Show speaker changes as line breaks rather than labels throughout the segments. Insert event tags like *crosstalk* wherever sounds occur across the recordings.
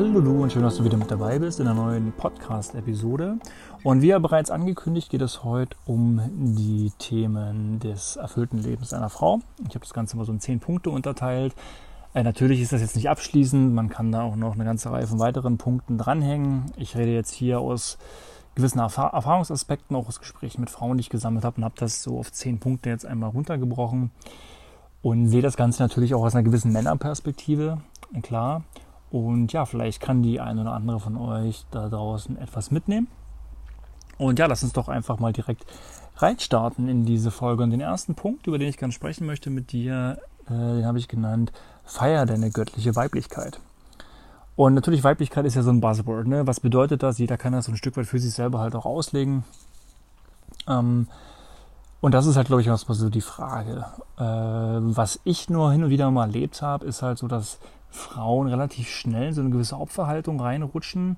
Hallo du und schön, dass du wieder mit dabei bist in einer neuen Podcast-Episode. Und wie ja bereits angekündigt, geht es heute um die Themen des erfüllten Lebens einer Frau. Ich habe das Ganze mal so in zehn Punkte unterteilt. Äh, natürlich ist das jetzt nicht abschließend, man kann da auch noch eine ganze Reihe von weiteren Punkten dranhängen. Ich rede jetzt hier aus gewissen Erfahr Erfahrungsaspekten, auch aus Gesprächen mit Frauen, die ich gesammelt habe und habe das so auf zehn Punkte jetzt einmal runtergebrochen und sehe das Ganze natürlich auch aus einer gewissen Männerperspektive, klar. Und ja, vielleicht kann die eine oder andere von euch da draußen etwas mitnehmen. Und ja, lass uns doch einfach mal direkt reinstarten in diese Folge. Und den ersten Punkt, über den ich gerne sprechen möchte mit dir, äh, den habe ich genannt, feier deine göttliche Weiblichkeit. Und natürlich, Weiblichkeit ist ja so ein Buzzword. Ne? Was bedeutet das? Jeder kann das so ein Stück weit für sich selber halt auch auslegen. Ähm, und das ist halt, glaube ich, erstmal so die Frage. Äh, was ich nur hin und wieder mal erlebt habe, ist halt so, dass Frauen relativ schnell in so eine gewisse Opferhaltung reinrutschen.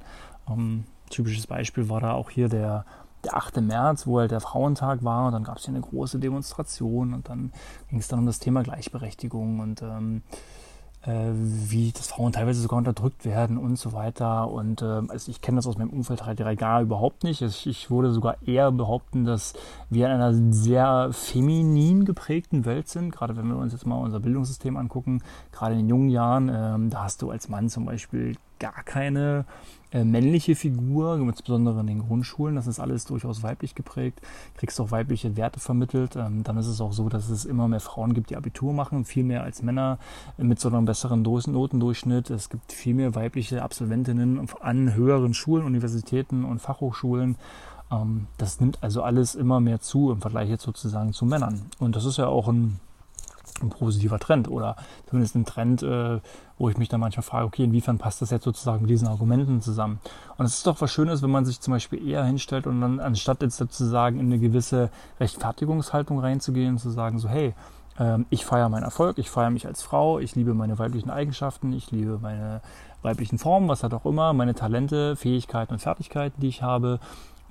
Ähm, typisches Beispiel war da auch hier der, der 8. März, wo halt der Frauentag war. Und dann gab es hier eine große Demonstration und dann ging es dann um das Thema Gleichberechtigung und ähm, äh, wie das Frauen teilweise sogar unterdrückt werden und so weiter. Und äh, also ich kenne das aus meinem Umfeld halt gar überhaupt nicht. Ich, ich würde sogar eher behaupten, dass wir in einer sehr feminin geprägten Welt sind. Gerade wenn wir uns jetzt mal unser Bildungssystem angucken, gerade in den jungen Jahren, ähm, da hast du als Mann zum Beispiel gar keine äh, männliche Figur, insbesondere in den Grundschulen. Das ist alles durchaus weiblich geprägt. Kriegst auch weibliche Werte vermittelt. Ähm, dann ist es auch so, dass es immer mehr Frauen gibt, die Abitur machen, viel mehr als Männer mit so einem besseren Notendurchschnitt. Es gibt viel mehr weibliche Absolventinnen an höheren Schulen, Universitäten und Fachhochschulen. Ähm, das nimmt also alles immer mehr zu im Vergleich jetzt sozusagen zu Männern. Und das ist ja auch ein ein positiver Trend oder zumindest ein Trend, äh, wo ich mich dann manchmal frage, okay, inwiefern passt das jetzt sozusagen mit diesen Argumenten zusammen? Und es ist doch was Schönes, wenn man sich zum Beispiel eher hinstellt und dann anstatt jetzt sozusagen in eine gewisse Rechtfertigungshaltung reinzugehen, zu sagen so, hey, ähm, ich feiere meinen Erfolg, ich feiere mich als Frau, ich liebe meine weiblichen Eigenschaften, ich liebe meine weiblichen Formen, was hat auch immer, meine Talente, Fähigkeiten und Fertigkeiten, die ich habe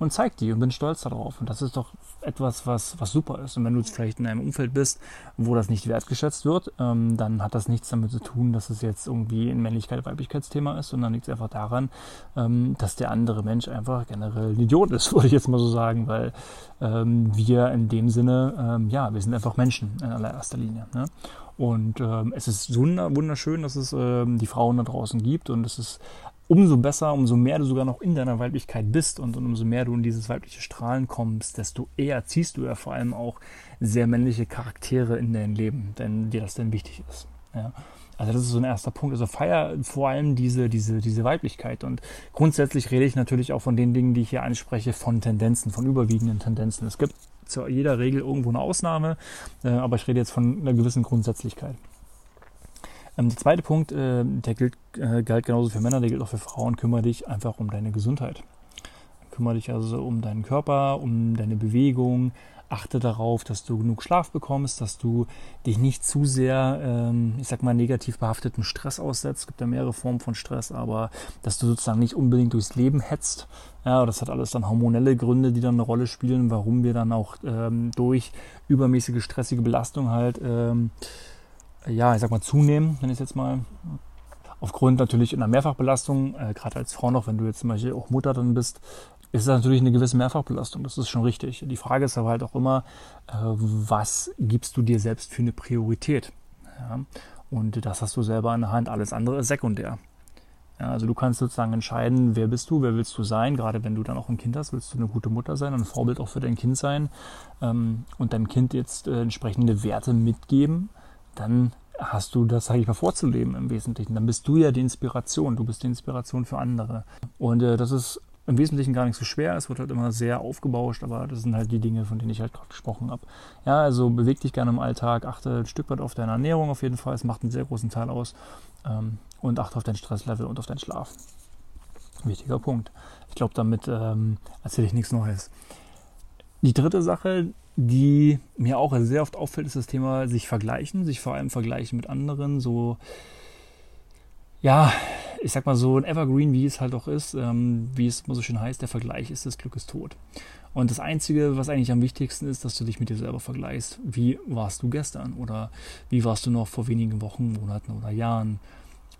und zeig die und bin stolz darauf. Und das ist doch etwas, was, was super ist. Und wenn du jetzt vielleicht in einem Umfeld bist, wo das nicht wertgeschätzt wird, ähm, dann hat das nichts damit zu tun, dass es jetzt irgendwie ein Männlichkeit-Weiblichkeitsthema ist, sondern liegt es einfach daran, ähm, dass der andere Mensch einfach generell ein Idiot ist, *laughs* würde ich jetzt mal so sagen, weil ähm, wir in dem Sinne, ähm, ja, wir sind einfach Menschen in allererster Linie. Ne? Und ähm, es ist wunderschön, dass es ähm, die Frauen da draußen gibt und es ist umso besser, umso mehr du sogar noch in deiner Weiblichkeit bist und, und, umso mehr du in dieses weibliche Strahlen kommst, desto eher ziehst du ja vor allem auch sehr männliche Charaktere in dein Leben, wenn dir das denn wichtig ist. Ja. Also das ist so ein erster Punkt. Also feier vor allem diese, diese, diese Weiblichkeit. Und grundsätzlich rede ich natürlich auch von den Dingen, die ich hier anspreche, von Tendenzen, von überwiegenden Tendenzen. Es gibt zu jeder Regel irgendwo eine Ausnahme, äh, aber ich rede jetzt von einer gewissen Grundsätzlichkeit. Ähm, der zweite Punkt, äh, der gilt, äh, galt genauso für Männer, der gilt auch für Frauen. Kümmere dich einfach um deine Gesundheit. Kümmere dich also um deinen Körper, um deine Bewegung. Achte darauf, dass du genug Schlaf bekommst, dass du dich nicht zu sehr, ähm, ich sag mal, negativ behafteten Stress aussetzt. Es gibt ja mehrere Formen von Stress, aber dass du sozusagen nicht unbedingt durchs Leben hetzt. Ja, das hat alles dann hormonelle Gründe, die dann eine Rolle spielen, warum wir dann auch ähm, durch übermäßige stressige Belastung halt ähm, ja, ich sag mal, zunehmen, wenn ich es jetzt mal. Aufgrund natürlich einer Mehrfachbelastung, äh, gerade als Frau noch, wenn du jetzt zum Beispiel auch Mutter dann bist, ist das natürlich eine gewisse Mehrfachbelastung. Das ist schon richtig. Die Frage ist aber halt auch immer, äh, was gibst du dir selbst für eine Priorität? Ja? Und das hast du selber in der Hand. Alles andere ist sekundär. Ja, also du kannst sozusagen entscheiden, wer bist du, wer willst du sein. Gerade wenn du dann auch ein Kind hast, willst du eine gute Mutter sein, ein Vorbild auch für dein Kind sein ähm, und deinem Kind jetzt äh, entsprechende Werte mitgeben dann hast du das, sage ich mal, vorzuleben im Wesentlichen. Dann bist du ja die Inspiration, du bist die Inspiration für andere. Und äh, das ist im Wesentlichen gar nicht so schwer. Es wird halt immer sehr aufgebauscht, aber das sind halt die Dinge, von denen ich halt gerade gesprochen habe. Ja, also beweg dich gerne im Alltag, achte ein Stück weit auf deine Ernährung auf jeden Fall. Es macht einen sehr großen Teil aus. Ähm, und achte auf dein Stresslevel und auf deinen Schlaf. Wichtiger Punkt. Ich glaube, damit ähm, erzähle ich nichts Neues. Die dritte Sache, die mir auch sehr oft auffällt, ist das Thema sich vergleichen, sich vor allem vergleichen mit anderen, so, ja, ich sag mal so ein Evergreen, wie es halt auch ist, ähm, wie es immer so schön heißt, der Vergleich ist das Glück ist tot. Und das Einzige, was eigentlich am wichtigsten ist, dass du dich mit dir selber vergleichst. Wie warst du gestern oder wie warst du noch vor wenigen Wochen, Monaten oder Jahren?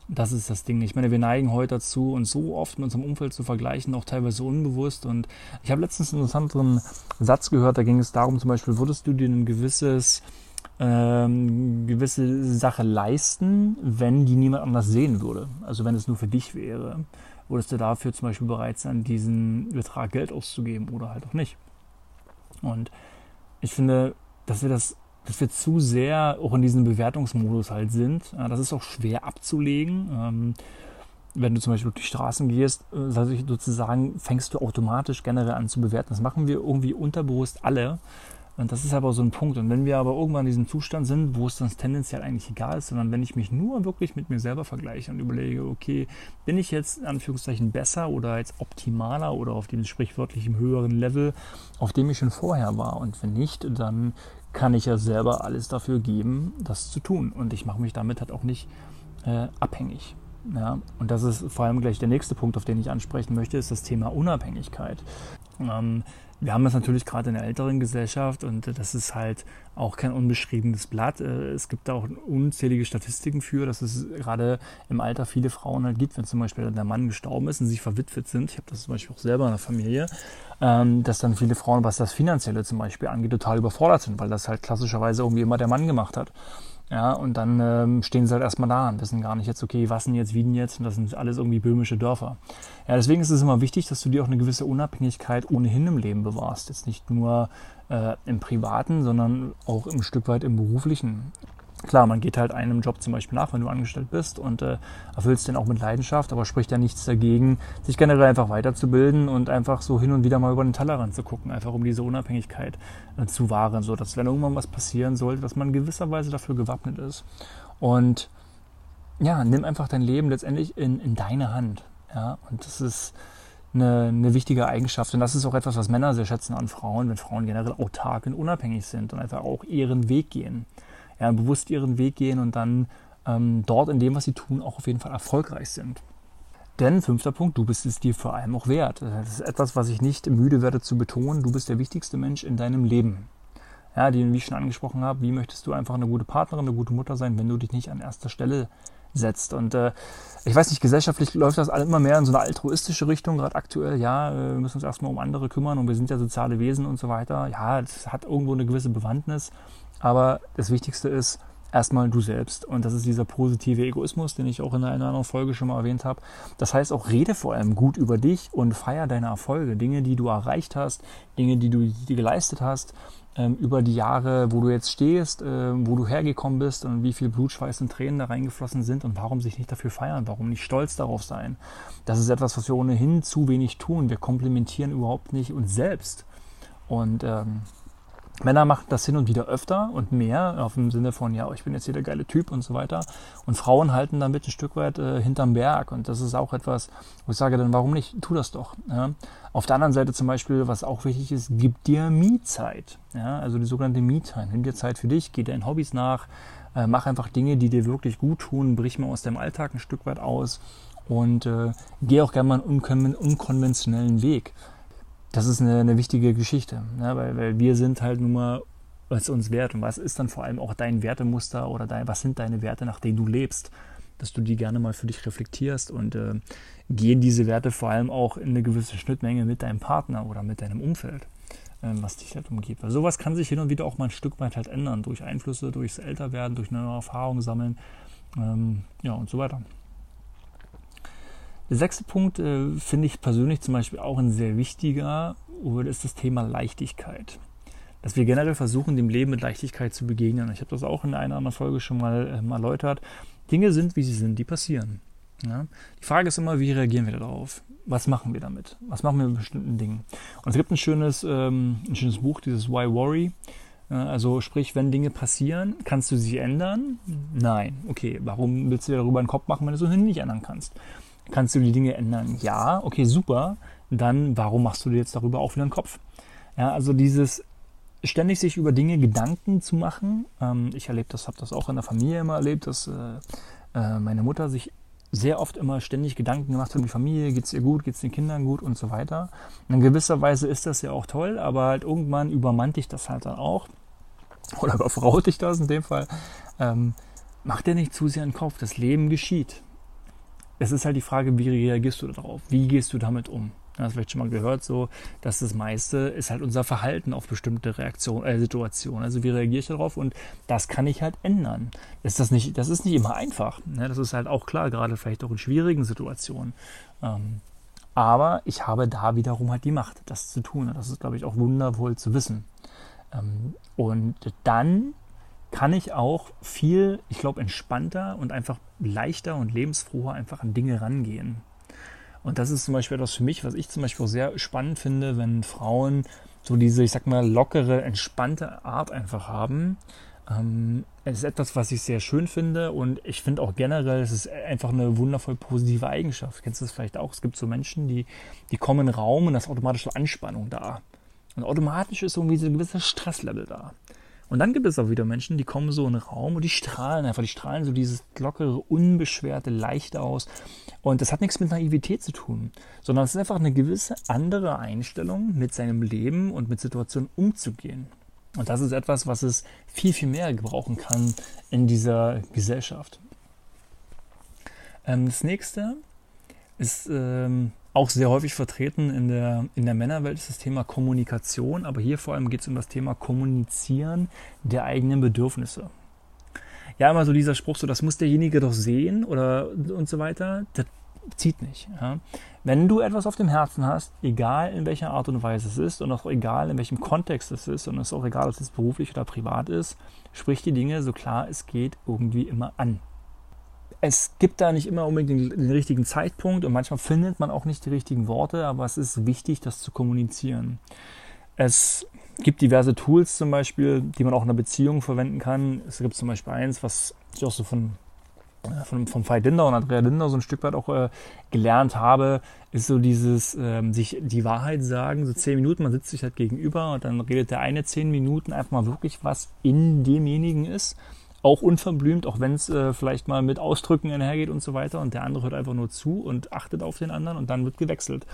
Das ist das Ding. Ich meine, wir neigen heute dazu, uns so oft mit unserem Umfeld zu vergleichen, auch teilweise unbewusst. Und ich habe letztens einen interessanten Satz gehört, da ging es darum, zum Beispiel, würdest du dir ein gewisses, ähm, gewisse Sache leisten, wenn die niemand anders sehen würde? Also wenn es nur für dich wäre. Würdest du dafür zum Beispiel bereit sein, diesen Betrag Geld auszugeben oder halt auch nicht? Und ich finde, dass wir das dass wir zu sehr auch in diesem Bewertungsmodus halt sind. Das ist auch schwer abzulegen. Ähm, wenn du zum Beispiel durch die Straßen gehst, äh, sozusagen fängst du automatisch generell an zu bewerten. Das machen wir irgendwie unterbewusst alle. Und das ist aber so ein Punkt. Und wenn wir aber irgendwann in diesem Zustand sind, wo es dann tendenziell eigentlich egal ist, sondern wenn ich mich nur wirklich mit mir selber vergleiche und überlege, okay, bin ich jetzt in Anführungszeichen besser oder jetzt optimaler oder auf dem sprichwörtlichen höheren Level, auf dem ich schon vorher war? Und wenn nicht, dann kann ich ja selber alles dafür geben, das zu tun. Und ich mache mich damit halt auch nicht äh, abhängig. Ja, und das ist vor allem gleich der nächste Punkt, auf den ich ansprechen möchte, ist das Thema Unabhängigkeit. Ähm, wir haben das natürlich gerade in der älteren Gesellschaft und das ist halt auch kein unbeschriebenes Blatt. Äh, es gibt da auch unzählige Statistiken für, dass es gerade im Alter viele Frauen halt gibt, wenn zum Beispiel der Mann gestorben ist und sie verwitwet sind. Ich habe das zum Beispiel auch selber in der Familie, ähm, dass dann viele Frauen, was das Finanzielle zum Beispiel angeht, total überfordert sind, weil das halt klassischerweise irgendwie immer der Mann gemacht hat. Ja, und dann ähm, stehen sie halt erstmal da und wissen gar nicht jetzt, okay, was denn jetzt, wie denn jetzt? Und das sind alles irgendwie böhmische Dörfer. Ja, deswegen ist es immer wichtig, dass du dir auch eine gewisse Unabhängigkeit ohnehin im Leben bewahrst. Jetzt nicht nur äh, im Privaten, sondern auch ein Stück weit im Beruflichen. Klar, man geht halt einem Job zum Beispiel nach, wenn du angestellt bist und äh, erfüllst den auch mit Leidenschaft, aber spricht ja nichts dagegen, sich generell einfach weiterzubilden und einfach so hin und wieder mal über den Tellerrand zu gucken, einfach um diese Unabhängigkeit äh, zu wahren, so dass wenn irgendwann was passieren sollte, dass man gewisserweise dafür gewappnet ist. Und ja, nimm einfach dein Leben letztendlich in, in deine Hand. Ja, und das ist eine, eine wichtige Eigenschaft. Und das ist auch etwas, was Männer sehr schätzen an Frauen, wenn Frauen generell autark und unabhängig sind und einfach auch ihren Weg gehen ja, bewusst ihren Weg gehen und dann ähm, dort in dem, was sie tun, auch auf jeden Fall erfolgreich sind. Denn, fünfter Punkt, du bist es dir vor allem auch wert. Das ist etwas, was ich nicht müde werde zu betonen. Du bist der wichtigste Mensch in deinem Leben. Ja, die, wie ich schon angesprochen habe, wie möchtest du einfach eine gute Partnerin, eine gute Mutter sein, wenn du dich nicht an erster Stelle setzt. Und äh, ich weiß nicht, gesellschaftlich läuft das immer mehr in so eine altruistische Richtung, gerade aktuell. Ja, äh, wir müssen uns erstmal um andere kümmern und wir sind ja soziale Wesen und so weiter. Ja, das hat irgendwo eine gewisse Bewandtnis. Aber das Wichtigste ist erstmal du selbst. Und das ist dieser positive Egoismus, den ich auch in einer anderen Folge schon mal erwähnt habe. Das heißt auch, rede vor allem gut über dich und feier deine Erfolge. Dinge, die du erreicht hast, Dinge, die du dir geleistet hast, ähm, über die Jahre, wo du jetzt stehst, äh, wo du hergekommen bist und wie viel Blut, Schweiß und Tränen da reingeflossen sind und warum sich nicht dafür feiern, warum nicht stolz darauf sein. Das ist etwas, was wir ohnehin zu wenig tun. Wir komplementieren überhaupt nicht uns selbst. Und ähm, Männer machen das hin und wieder öfter und mehr, auf dem Sinne von, ja, ich bin jetzt hier der geile Typ und so weiter. Und Frauen halten damit ein Stück weit äh, hinterm Berg. Und das ist auch etwas, wo ich sage dann, warum nicht? Tu das doch. Ja? Auf der anderen Seite zum Beispiel, was auch wichtig ist, gib dir Me-Zeit. Ja? Also die sogenannte Me-Time. Nimm dir Zeit für dich, geh deinen Hobbys nach, äh, mach einfach Dinge, die dir wirklich gut tun, brich mal aus deinem Alltag ein Stück weit aus und äh, geh auch gerne mal einen unkonventionellen Weg das ist eine, eine wichtige Geschichte, ne? weil, weil wir sind halt nun mal was uns wert und was ist dann vor allem auch dein Wertemuster oder dein, was sind deine Werte, nach denen du lebst, dass du die gerne mal für dich reflektierst und äh, gehen diese Werte vor allem auch in eine gewisse Schnittmenge mit deinem Partner oder mit deinem Umfeld, äh, was dich halt umgibt. Weil sowas kann sich hin und wieder auch mal ein Stück weit halt ändern, durch Einflüsse, durchs Älterwerden, durch neue Erfahrungen sammeln, ähm, ja und so weiter. Der sechste Punkt äh, finde ich persönlich zum Beispiel auch ein sehr wichtiger, und ist das Thema Leichtigkeit. Dass wir generell versuchen, dem Leben mit Leichtigkeit zu begegnen. Ich habe das auch in einer anderen Folge schon mal äh, erläutert. Dinge sind, wie sie sind, die passieren. Ja? Die Frage ist immer, wie reagieren wir darauf? Was machen wir damit? Was machen wir mit bestimmten Dingen? Und es gibt ein schönes, ähm, ein schönes Buch, dieses Why Worry. Also sprich, wenn Dinge passieren, kannst du sie ändern? Nein. Okay, warum willst du dir darüber einen Kopf machen, wenn du es ohnehin nicht ändern kannst? Kannst du die Dinge ändern? Ja, okay, super. Dann warum machst du dir jetzt darüber auch wieder einen Kopf? Ja, also dieses ständig sich über Dinge Gedanken zu machen. Ähm, ich erlebe das, habe das auch in der Familie immer erlebt, dass äh, äh, meine Mutter sich sehr oft immer ständig Gedanken gemacht hat um die Familie, geht es ihr gut, geht es den Kindern gut und so weiter. Und in gewisser Weise ist das ja auch toll, aber halt irgendwann übermannt dich das halt dann auch. Oder *laughs* überfraut dich das in dem Fall. Ähm, mach dir nicht zu sehr einen Kopf. Das Leben geschieht. Es ist halt die Frage, wie reagierst du darauf? Wie gehst du damit um? Du hast vielleicht schon mal gehört, so, dass das meiste ist halt unser Verhalten auf bestimmte Reaktionen, äh, Situationen. Also wie reagiere ich darauf? Und das kann ich halt ändern. Ist das nicht, das ist nicht immer einfach. Ne? Das ist halt auch klar, gerade vielleicht auch in schwierigen Situationen. Ähm, aber ich habe da wiederum halt die Macht, das zu tun. Das ist, glaube ich, auch wundervoll zu wissen. Ähm, und dann kann ich auch viel, ich glaube, entspannter und einfach leichter und lebensfroher einfach an Dinge rangehen. Und das ist zum Beispiel etwas für mich, was ich zum Beispiel auch sehr spannend finde, wenn Frauen so diese, ich sag mal, lockere, entspannte Art einfach haben. Ähm, es ist etwas, was ich sehr schön finde und ich finde auch generell, es ist einfach eine wundervoll positive Eigenschaft. Kennst du das vielleicht auch? Es gibt so Menschen, die, die kommen in den Raum und da ist automatisch Anspannung da. Und automatisch ist irgendwie so ein gewisser Stresslevel da. Und dann gibt es auch wieder Menschen, die kommen so in den Raum und die strahlen einfach, die strahlen so dieses lockere, unbeschwerte, leichte aus. Und das hat nichts mit Naivität zu tun, sondern es ist einfach eine gewisse andere Einstellung, mit seinem Leben und mit Situationen umzugehen. Und das ist etwas, was es viel, viel mehr gebrauchen kann in dieser Gesellschaft. Ähm, das nächste ist ähm, auch sehr häufig vertreten in der, in der Männerwelt ist das Thema Kommunikation, aber hier vor allem geht es um das Thema Kommunizieren der eigenen Bedürfnisse. Ja, immer so dieser Spruch, so das muss derjenige doch sehen oder und so weiter, das zieht nicht. Ja. Wenn du etwas auf dem Herzen hast, egal in welcher Art und Weise es ist und auch egal in welchem Kontext es ist und es ist auch egal, ob es beruflich oder privat ist, sprich die Dinge so klar es geht irgendwie immer an es gibt da nicht immer unbedingt den, richtigen Zeitpunkt und manchmal findet man auch nicht die richtigen Worte, aber es ist wichtig, das zu kommunizieren. Es gibt diverse Tools zum Beispiel, die man auch in einer Beziehung verwenden kann. Es gibt zum Beispiel eins, was ich auch so von, äh, von, von Veit Linder und Andrea Linder so ein Stück weit auch äh, gelernt habe, ist so dieses ähm, sich die Wahrheit sagen, so zehn Minuten, man sitzt sich halt gegenüber und dann redet der eine zehn Minuten einfach mal wirklich, was in demjenigen ist auch unverblümt, auch wenn es äh, vielleicht mal mit Ausdrücken einhergeht und so weiter. Und der andere hört einfach nur zu und achtet auf den anderen und dann wird gewechselt.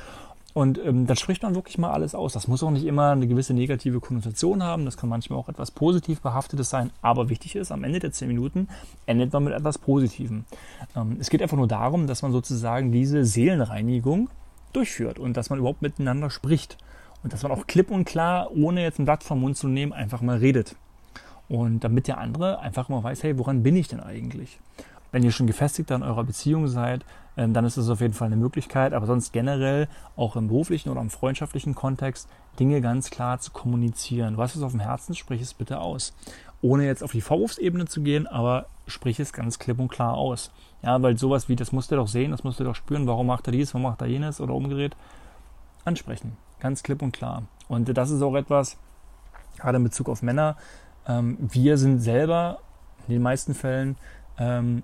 Und ähm, dann spricht man wirklich mal alles aus. Das muss auch nicht immer eine gewisse negative Konnotation haben. Das kann manchmal auch etwas positiv behaftetes sein. Aber wichtig ist, am Ende der zehn Minuten endet man mit etwas Positivem. Ähm, es geht einfach nur darum, dass man sozusagen diese Seelenreinigung durchführt und dass man überhaupt miteinander spricht. Und dass man auch klipp und klar, ohne jetzt ein Blatt vom Mund zu nehmen, einfach mal redet. Und damit der andere einfach mal weiß, hey, woran bin ich denn eigentlich? Wenn ihr schon gefestigt an eurer Beziehung seid, ähm, dann ist das auf jeden Fall eine Möglichkeit. Aber sonst generell auch im beruflichen oder im freundschaftlichen Kontext Dinge ganz klar zu kommunizieren. Du hast es auf dem Herzen, sprich es bitte aus. Ohne jetzt auf die Vorwurfsebene zu gehen, aber sprich es ganz klipp und klar aus. Ja, weil sowas wie, das musst du doch sehen, das musst du doch spüren, warum macht er dies, warum macht er jenes oder umgedreht. Ansprechen. Ganz klipp und klar. Und das ist auch etwas, gerade in Bezug auf Männer, ähm, wir sind selber in den meisten Fällen ähm,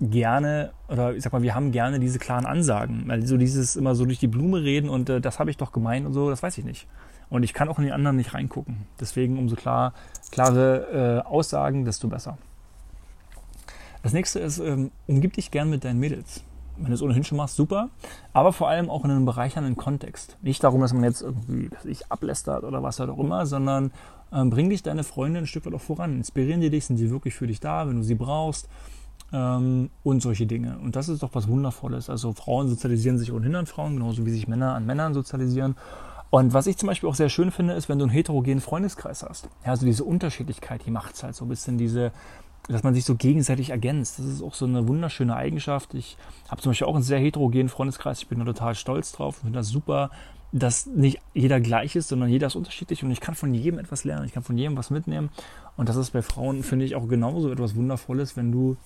gerne, oder ich sag mal, wir haben gerne diese klaren Ansagen. Weil so dieses immer so durch die Blume reden und äh, das habe ich doch gemeint und so, das weiß ich nicht. Und ich kann auch in die anderen nicht reingucken. Deswegen umso klar, klare äh, Aussagen, desto besser. Das nächste ist, ähm, umgib dich gern mit deinen Mädels. Wenn du es ohnehin schon machst, super. Aber vor allem auch in einem bereichernden Kontext. Nicht darum, dass man jetzt irgendwie sich ablästert oder was auch immer, sondern ähm, bring dich deine Freunde ein Stück weit auch voran. Inspirieren die dich, sind sie wirklich für dich da, wenn du sie brauchst ähm, und solche Dinge. Und das ist doch was Wundervolles. Also Frauen sozialisieren sich ohnehin an Frauen, genauso wie sich Männer an Männern sozialisieren. Und was ich zum Beispiel auch sehr schön finde, ist, wenn du einen heterogenen Freundeskreis hast. Ja, also diese Unterschiedlichkeit, die macht es halt so ein bisschen diese, dass man sich so gegenseitig ergänzt. Das ist auch so eine wunderschöne Eigenschaft. Ich habe zum Beispiel auch einen sehr heterogenen Freundeskreis. Ich bin da total stolz drauf und finde das super, dass nicht jeder gleich ist, sondern jeder ist unterschiedlich und ich kann von jedem etwas lernen, ich kann von jedem was mitnehmen. Und das ist bei Frauen, finde ich, auch genauso etwas Wundervolles, wenn du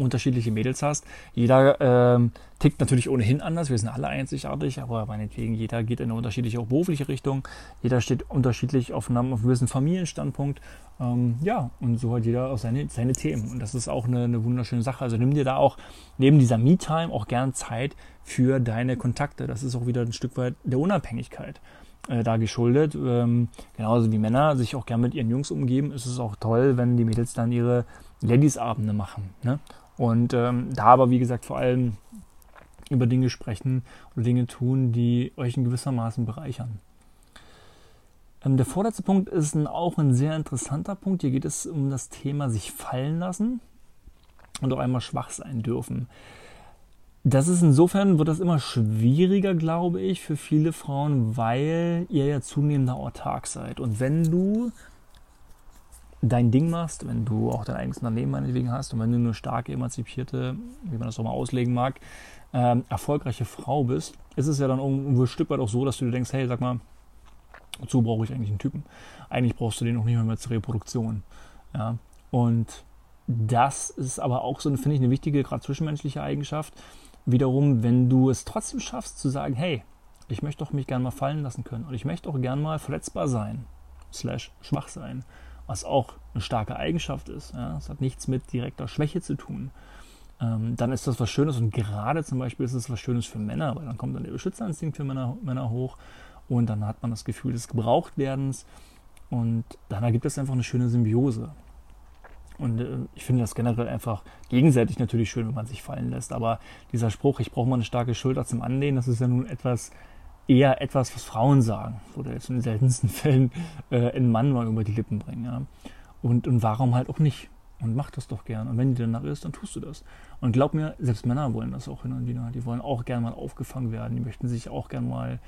unterschiedliche Mädels hast. Jeder ähm, tickt natürlich ohnehin anders, wir sind alle einzigartig, aber meinetwegen, jeder geht in eine unterschiedliche, auch berufliche Richtung. Jeder steht unterschiedlich auf einem, auf einem gewissen Familienstandpunkt. Ähm, ja, und so hat jeder auch seine, seine Themen. Und das ist auch eine, eine wunderschöne Sache. Also nimm dir da auch neben dieser Me-Time auch gern Zeit für deine Kontakte. Das ist auch wieder ein Stück weit der Unabhängigkeit äh, da geschuldet. Ähm, genauso wie Männer sich auch gern mit ihren Jungs umgeben, ist es auch toll, wenn die Mädels dann ihre Ladies-Abende machen. Ne? Und ähm, da aber, wie gesagt, vor allem über Dinge sprechen oder Dinge tun, die euch in gewissermaßen bereichern. Ähm, der vorletzte Punkt ist ein, auch ein sehr interessanter Punkt. Hier geht es um das Thema sich fallen lassen und auch einmal schwach sein dürfen. das ist insofern, wird das immer schwieriger, glaube ich, für viele Frauen, weil ihr ja zunehmender autark seid. Und wenn du dein Ding machst, wenn du auch dein eigenes Unternehmen meinetwegen hast und wenn du eine starke, emanzipierte, wie man das auch mal auslegen mag, ähm, erfolgreiche Frau bist, ist es ja dann irgendwo ein Stück weit auch so, dass du dir denkst, hey, sag mal, wozu brauche ich eigentlich einen Typen? Eigentlich brauchst du den noch nicht mal mehr zur Reproduktion. Ja? Und das ist aber auch so, finde ich, eine wichtige, gerade zwischenmenschliche Eigenschaft. Wiederum, wenn du es trotzdem schaffst zu sagen, hey, ich möchte doch mich gerne mal fallen lassen können und ich möchte auch gerne mal verletzbar sein, slash schwach sein, was auch eine starke Eigenschaft ist. Ja? Das hat nichts mit direkter Schwäche zu tun. Ähm, dann ist das was Schönes und gerade zum Beispiel ist es was Schönes für Männer, weil dann kommt dann der Beschützerinstinkt für Männer, Männer hoch und dann hat man das Gefühl des Gebrauchtwerdens und dann ergibt es einfach eine schöne Symbiose. Und äh, ich finde das generell einfach gegenseitig natürlich schön, wenn man sich fallen lässt. Aber dieser Spruch, ich brauche mal eine starke Schulter zum Anlehnen, das ist ja nun etwas, eher etwas, was Frauen sagen. Oder jetzt in den seltensten *laughs* Fällen äh, ein Mann mal über die Lippen bringen. Ja. Und, und warum halt auch nicht? Und mach das doch gern. Und wenn dir danach ist, dann tust du das. Und glaub mir, selbst Männer wollen das auch hin und wieder. Die wollen auch gerne mal aufgefangen werden. Die möchten sich auch gerne mal,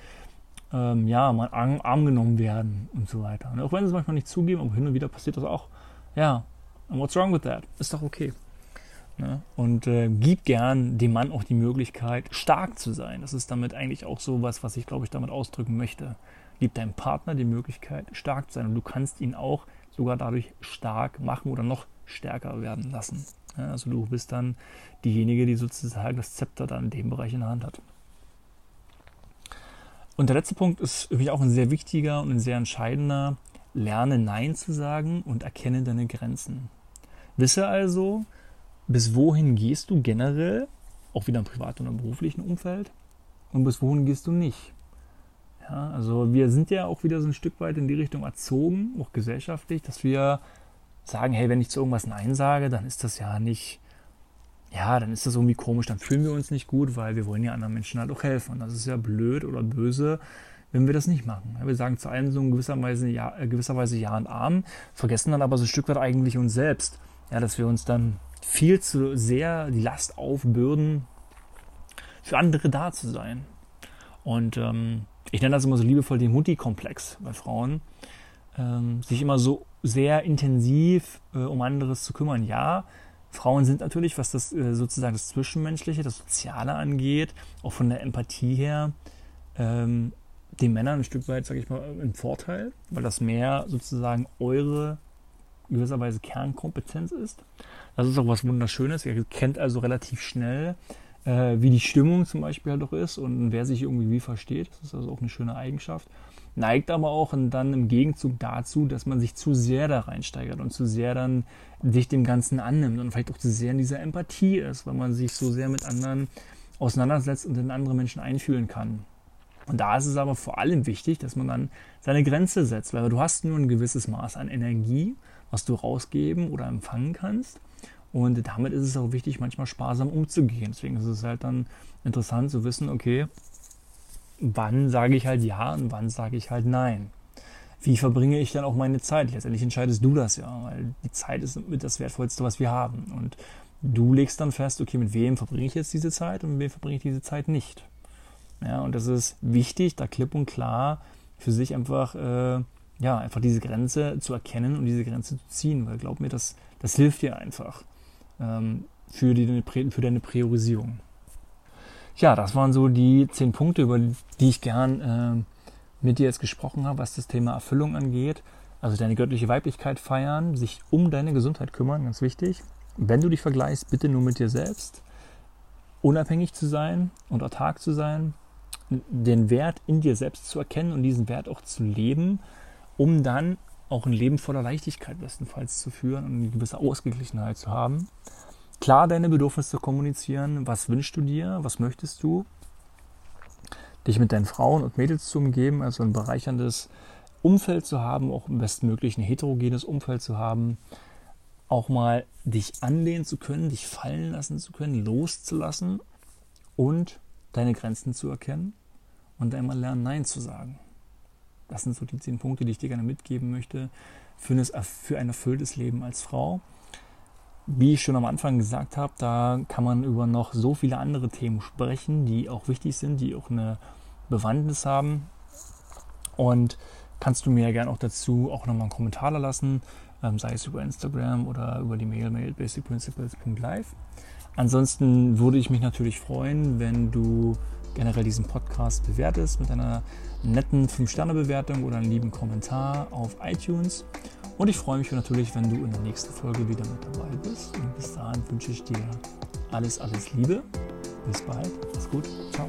ähm, ja, mal arm, arm genommen werden und so weiter. Und auch wenn sie es manchmal nicht zugeben, aber hin und wieder passiert das auch. Ja, And what's wrong with that? Ist doch okay. Ne? Und äh, gib gern dem Mann auch die Möglichkeit, stark zu sein. Das ist damit eigentlich auch so was, was ich glaube ich damit ausdrücken möchte. Gib deinem Partner die Möglichkeit, stark zu sein. Und du kannst ihn auch sogar dadurch stark machen oder noch stärker werden lassen. Ja, also du bist dann diejenige, die sozusagen das Zepter dann in dem Bereich in der Hand hat. Und der letzte Punkt ist für mich auch ein sehr wichtiger und ein sehr entscheidender. Lerne Nein zu sagen und erkenne deine Grenzen. Wisse also, bis wohin gehst du generell, auch wieder im privaten und im beruflichen Umfeld, und bis wohin gehst du nicht. Ja, also wir sind ja auch wieder so ein Stück weit in die Richtung erzogen, auch gesellschaftlich, dass wir sagen, hey, wenn ich zu irgendwas Nein sage, dann ist das ja nicht, ja, dann ist das irgendwie komisch, dann fühlen wir uns nicht gut, weil wir wollen ja anderen Menschen halt auch helfen. Und das ist ja blöd oder böse, wenn wir das nicht machen. Wir sagen zu allem so in gewisser Weise ja, gewisser Weise ja und Arm, vergessen dann aber so ein Stück weit eigentlich uns selbst ja, dass wir uns dann viel zu sehr die Last aufbürden, für andere da zu sein. Und ähm, ich nenne das immer so liebevoll den Mutti-Komplex bei Frauen, ähm, sich immer so sehr intensiv äh, um anderes zu kümmern. Ja, Frauen sind natürlich, was das äh, sozusagen das Zwischenmenschliche, das Soziale angeht, auch von der Empathie her, ähm, den Männern ein Stück weit, sage ich mal, ein Vorteil, weil das mehr sozusagen eure gewisserweise Kernkompetenz ist. Das ist auch was Wunderschönes. Ihr kennt also relativ schnell, äh, wie die Stimmung zum Beispiel halt auch ist und wer sich irgendwie wie versteht. Das ist also auch eine schöne Eigenschaft. Neigt aber auch dann im Gegenzug dazu, dass man sich zu sehr da reinsteigert und zu sehr dann sich dem Ganzen annimmt und vielleicht auch zu sehr in dieser Empathie ist, weil man sich so sehr mit anderen auseinandersetzt und in andere Menschen einfühlen kann. Und da ist es aber vor allem wichtig, dass man dann seine Grenze setzt, weil du hast nur ein gewisses Maß an Energie was du rausgeben oder empfangen kannst. Und damit ist es auch wichtig, manchmal sparsam umzugehen. Deswegen ist es halt dann interessant zu wissen, okay, wann sage ich halt ja und wann sage ich halt nein. Wie verbringe ich dann auch meine Zeit? Letztendlich entscheidest du das ja, weil die Zeit ist mit das Wertvollste, was wir haben. Und du legst dann fest, okay, mit wem verbringe ich jetzt diese Zeit und mit wem verbringe ich diese Zeit nicht. Ja, und das ist wichtig, da klipp und klar für sich einfach äh, ja, einfach diese Grenze zu erkennen und diese Grenze zu ziehen, weil glaub mir, das, das hilft dir einfach ähm, für, die, für deine Priorisierung. Ja, das waren so die zehn Punkte, über die ich gern äh, mit dir jetzt gesprochen habe, was das Thema Erfüllung angeht. Also deine göttliche Weiblichkeit feiern, sich um deine Gesundheit kümmern, ganz wichtig. Wenn du dich vergleichst, bitte nur mit dir selbst. Unabhängig zu sein und autark zu sein, den Wert in dir selbst zu erkennen und diesen Wert auch zu leben um dann auch ein Leben voller Leichtigkeit bestenfalls zu führen und eine gewisse Ausgeglichenheit zu haben. Klar deine Bedürfnisse kommunizieren, was wünschst du dir, was möchtest du, dich mit deinen Frauen und Mädels zu umgeben, also ein bereicherndes Umfeld zu haben, auch im bestmöglich ein heterogenes Umfeld zu haben, auch mal dich anlehnen zu können, dich fallen lassen zu können, loszulassen und deine Grenzen zu erkennen und einmal lernen, Nein zu sagen. Das sind so die zehn Punkte, die ich dir gerne mitgeben möchte für, ein erfülltes Leben als Frau. wie ich schon am Anfang gesagt habe, da kann man über noch so viele andere Themen sprechen, die auch wichtig sind, die auch eine Bewandtnis haben. Und kannst du mir ja gerne auch dazu auch nochmal einen Kommentar lassen, ähm, sei es über Instagram oder über die Mail mail basicprinciples.live. Ansonsten würde ich mich natürlich freuen, wenn du generell diesen Podcast bewertest mit einer netten 5-Sterne-Bewertung oder einem lieben Kommentar auf iTunes. Und ich freue mich natürlich, wenn du in der nächsten Folge wieder mit dabei bist. Und bis dahin wünsche ich dir alles, alles Liebe. Bis bald. Mach's gut. Ciao.